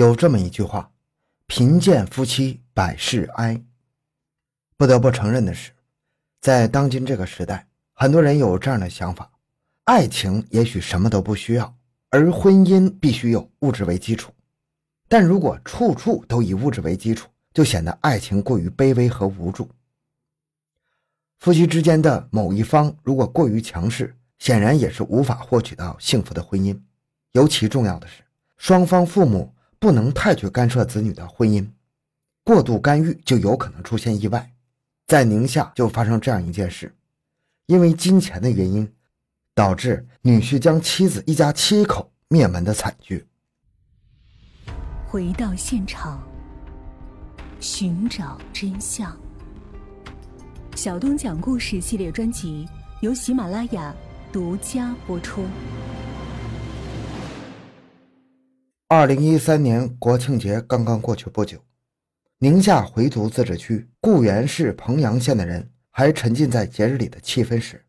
有这么一句话：“贫贱夫妻百事哀。”不得不承认的是，在当今这个时代，很多人有这样的想法：爱情也许什么都不需要，而婚姻必须有物质为基础。但如果处处都以物质为基础，就显得爱情过于卑微和无助。夫妻之间的某一方如果过于强势，显然也是无法获取到幸福的婚姻。尤其重要的是，双方父母不能太去干涉子女的婚姻，过度干预就有可能出现意外。在宁夏就发生这样一件事，因为金钱的原因，导致女婿将妻子一家七口灭门的惨剧。回到现场，寻找真相。小东讲故事系列专辑由喜马拉雅独家播出。二零一三年国庆节刚刚过去不久。宁夏回族自治区固原市彭阳县的人还沉浸在节日里的气氛时，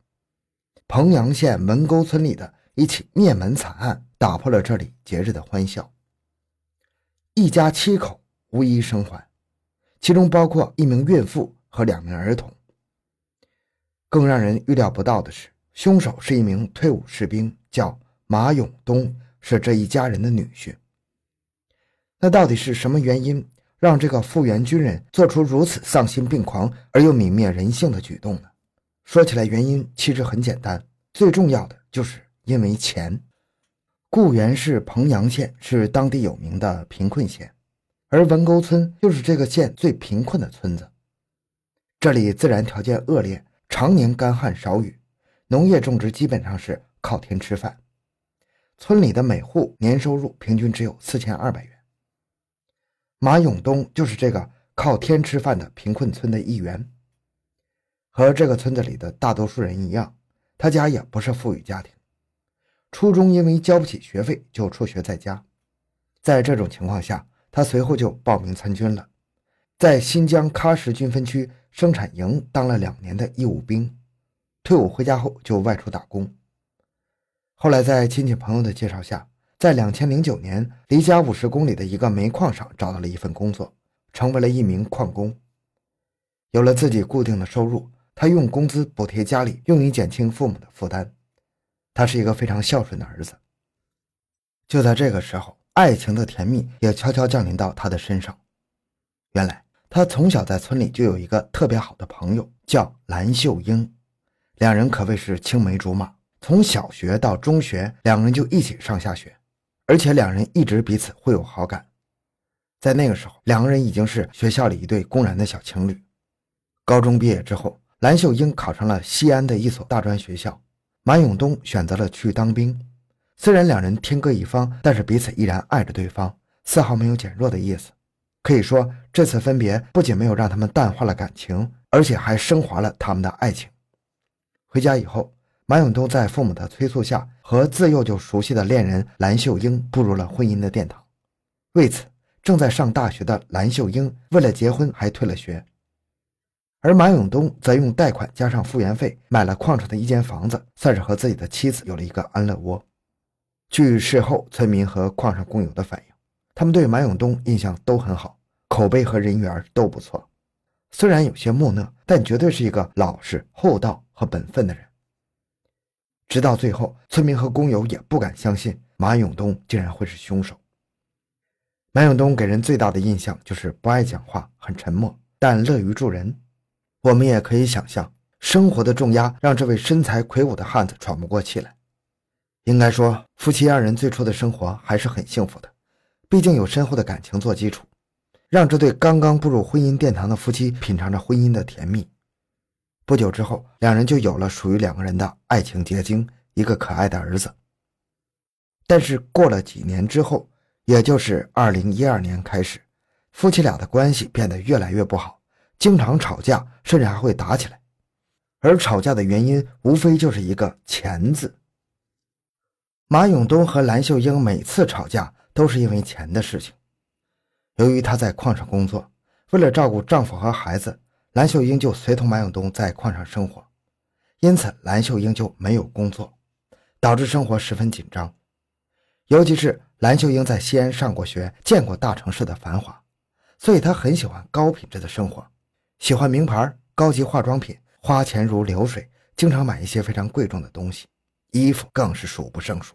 彭阳县门沟村里的一起灭门惨案打破了这里节日的欢笑。一家七口无一生还，其中包括一名孕妇和两名儿童。更让人预料不到的是，凶手是一名退伍士兵，叫马永东，是这一家人的女婿。那到底是什么原因？让这个复员军人做出如此丧心病狂而又泯灭人性的举动呢？说起来，原因其实很简单，最重要的就是因为钱。固原市彭阳县是当地有名的贫困县，而文沟村就是这个县最贫困的村子。这里自然条件恶劣，常年干旱少雨，农业种植基本上是靠天吃饭。村里的每户年收入平均只有四千二百元。马永东就是这个靠天吃饭的贫困村的一员，和这个村子里的大多数人一样，他家也不是富裕家庭。初中因为交不起学费，就辍学在家。在这种情况下，他随后就报名参军了，在新疆喀什军分区生产营当了两年的义务兵。退伍回家后就外出打工，后来在亲戚朋友的介绍下。在两千零九年，离家五十公里的一个煤矿上找到了一份工作，成为了一名矿工。有了自己固定的收入，他用工资补贴家里，用以减轻父母的负担。他是一个非常孝顺的儿子。就在这个时候，爱情的甜蜜也悄悄降临到他的身上。原来，他从小在村里就有一个特别好的朋友，叫蓝秀英，两人可谓是青梅竹马，从小学到中学，两人就一起上下学。而且两人一直彼此会有好感，在那个时候，两个人已经是学校里一对公然的小情侣。高中毕业之后，蓝秀英考上了西安的一所大专学校，马永东选择了去当兵。虽然两人天各一方，但是彼此依然爱着对方，丝毫没有减弱的意思。可以说，这次分别不仅没有让他们淡化了感情，而且还升华了他们的爱情。回家以后。马永东在父母的催促下，和自幼就熟悉的恋人蓝秀英步入了婚姻的殿堂。为此，正在上大学的蓝秀英为了结婚还退了学，而马永东则用贷款加上复原费买了矿上的一间房子，算是和自己的妻子有了一个安乐窝。据事后村民和矿上工友的反映，他们对马永东印象都很好，口碑和人缘都不错。虽然有些木讷，但绝对是一个老实、厚道和本分的人。直到最后，村民和工友也不敢相信马永东竟然会是凶手。马永东给人最大的印象就是不爱讲话，很沉默，但乐于助人。我们也可以想象，生活的重压让这位身材魁梧的汉子喘不过气来。应该说，夫妻二人最初的生活还是很幸福的，毕竟有深厚的感情做基础，让这对刚刚步入婚姻殿堂的夫妻品尝着婚姻的甜蜜。不久之后，两人就有了属于两个人的爱情结晶，一个可爱的儿子。但是过了几年之后，也就是二零一二年开始，夫妻俩的关系变得越来越不好，经常吵架，甚至还会打起来。而吵架的原因无非就是一个“钱”字。马永东和蓝秀英每次吵架都是因为钱的事情。由于她在矿上工作，为了照顾丈夫和孩子。蓝秀英就随同马永东在矿上生活，因此蓝秀英就没有工作，导致生活十分紧张。尤其是蓝秀英在西安上过学，见过大城市的繁华，所以她很喜欢高品质的生活，喜欢名牌、高级化妆品，花钱如流水，经常买一些非常贵重的东西，衣服更是数不胜数。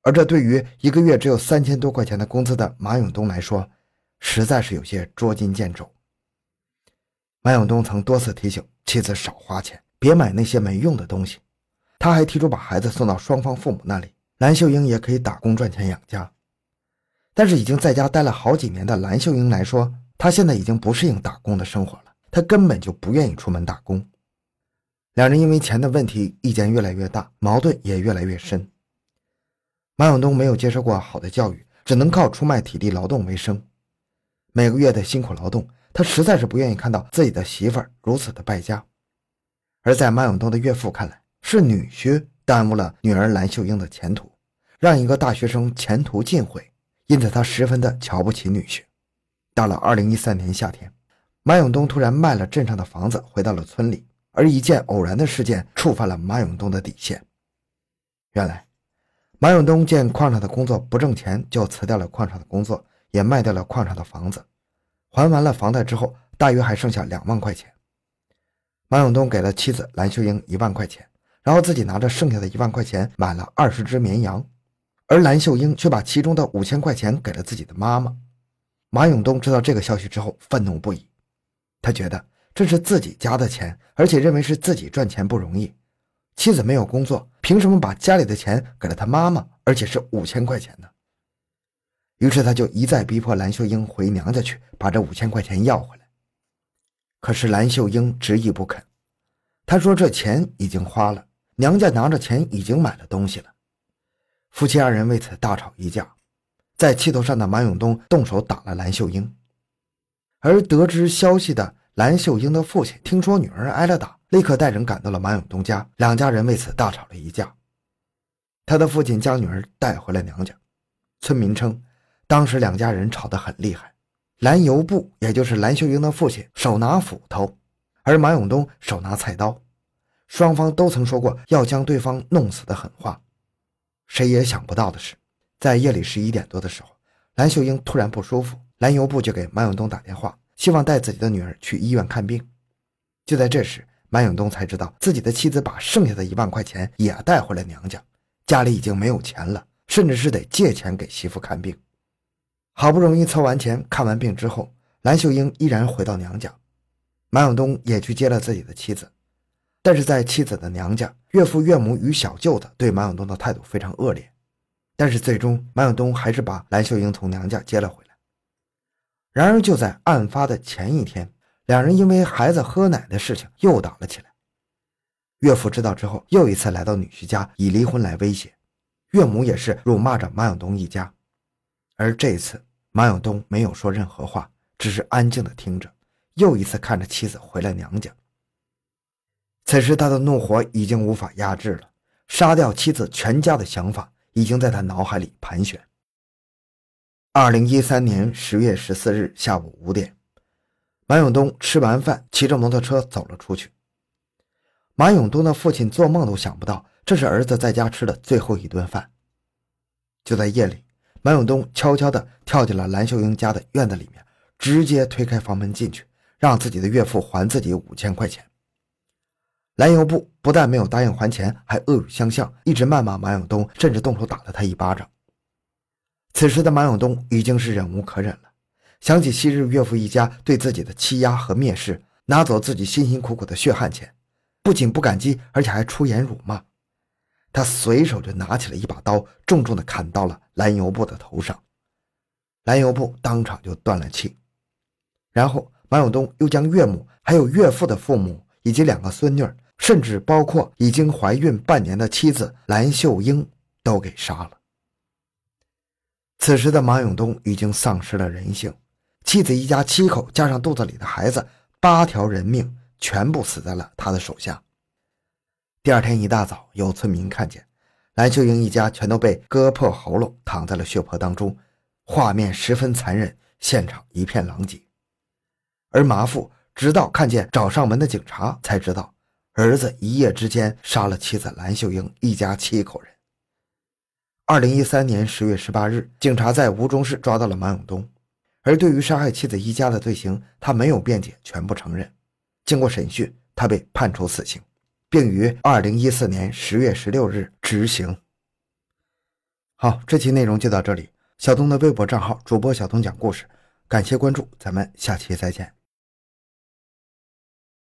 而这对于一个月只有三千多块钱的工资的马永东来说，实在是有些捉襟见肘。马永东曾多次提醒妻子少花钱，别买那些没用的东西。他还提出把孩子送到双方父母那里，蓝秀英也可以打工赚钱养家。但是已经在家待了好几年的蓝秀英来说，她现在已经不适应打工的生活了，她根本就不愿意出门打工。两人因为钱的问题，意见越来越大，矛盾也越来越深。马永东没有接受过好的教育，只能靠出卖体力劳动为生。每个月的辛苦劳动，他实在是不愿意看到自己的媳妇儿如此的败家。而在马永东的岳父看来，是女婿耽误了女儿蓝秀英的前途，让一个大学生前途尽毁，因此他十分的瞧不起女婿。到了二零一三年夏天，马永东突然卖了镇上的房子，回到了村里。而一件偶然的事件触犯了马永东的底线。原来。马永东见矿上的工作不挣钱，就辞掉了矿上的工作，也卖掉了矿上的房子。还完了房贷之后，大约还剩下两万块钱。马永东给了妻子蓝秀英一万块钱，然后自己拿着剩下的一万块钱买了二十只绵羊，而蓝秀英却把其中的五千块钱给了自己的妈妈。马永东知道这个消息之后，愤怒不已。他觉得这是自己家的钱，而且认为是自己赚钱不容易。妻子没有工作，凭什么把家里的钱给了他妈妈，而且是五千块钱呢？于是他就一再逼迫蓝秀英回娘家去，把这五千块钱要回来。可是蓝秀英执意不肯，他说这钱已经花了，娘家拿着钱已经买了东西了。夫妻二人为此大吵一架，在气头上的马永东动手打了蓝秀英，而得知消息的蓝秀英的父亲听说女儿挨了打。立刻带人赶到了马永东家，两家人为此大吵了一架。他的父亲将女儿带回了娘家。村民称，当时两家人吵得很厉害。蓝油布，也就是蓝秀英的父亲，手拿斧头，而马永东手拿菜刀，双方都曾说过要将对方弄死的狠话。谁也想不到的是，在夜里十一点多的时候，蓝秀英突然不舒服，蓝油布就给马永东打电话，希望带自己的女儿去医院看病。就在这时，马永东才知道自己的妻子把剩下的一万块钱也带回了娘家，家里已经没有钱了，甚至是得借钱给媳妇看病。好不容易凑完钱看完病之后，蓝秀英依然回到娘家，马永东也去接了自己的妻子。但是在妻子的娘家，岳父岳母与小舅子对马永东的态度非常恶劣。但是最终，马永东还是把蓝秀英从娘家接了回来。然而就在案发的前一天。两人因为孩子喝奶的事情又打了起来。岳父知道之后，又一次来到女婿家，以离婚来威胁。岳母也是辱骂着马永东一家。而这一次，马永东没有说任何话，只是安静的听着，又一次看着妻子回了娘家。此时，他的怒火已经无法压制了，杀掉妻子全家的想法已经在他脑海里盘旋。二零一三年十月十四日下午五点。马永东吃完饭，骑着摩托车走了出去。马永东的父亲做梦都想不到，这是儿子在家吃的最后一顿饭。就在夜里，马永东悄悄地跳进了蓝秀英家的院子里面，直接推开房门进去，让自己的岳父还自己五千块钱。蓝油布不但没有答应还钱，还恶语相向，一直谩骂马永东，甚至动手打了他一巴掌。此时的马永东已经是忍无可忍了。想起昔日岳父一家对自己的欺压和蔑视，拿走自己辛辛苦苦的血汗钱，不仅不感激，而且还出言辱骂。他随手就拿起了一把刀，重重的砍到了蓝油布的头上，蓝油布当场就断了气。然后马永东又将岳母、还有岳父的父母以及两个孙女，甚至包括已经怀孕半年的妻子蓝秀英都给杀了。此时的马永东已经丧失了人性。妻子一家七口，加上肚子里的孩子，八条人命全部死在了他的手下。第二天一大早，有村民看见蓝秀英一家全都被割破喉咙，躺在了血泊当中，画面十分残忍，现场一片狼藉。而马父直到看见找上门的警察，才知道儿子一夜之间杀了妻子蓝秀英一家七口人。二零一三年十月十八日，警察在吴中市抓到了马永东，而对于杀害妻子一家的罪行，他没有辩解，全部承认。经过审讯，他被判处死刑，并于二零一四年十月十六日执行。好，这期内容就到这里。小东的微博账号主播小东讲故事，感谢关注，咱们下期再见。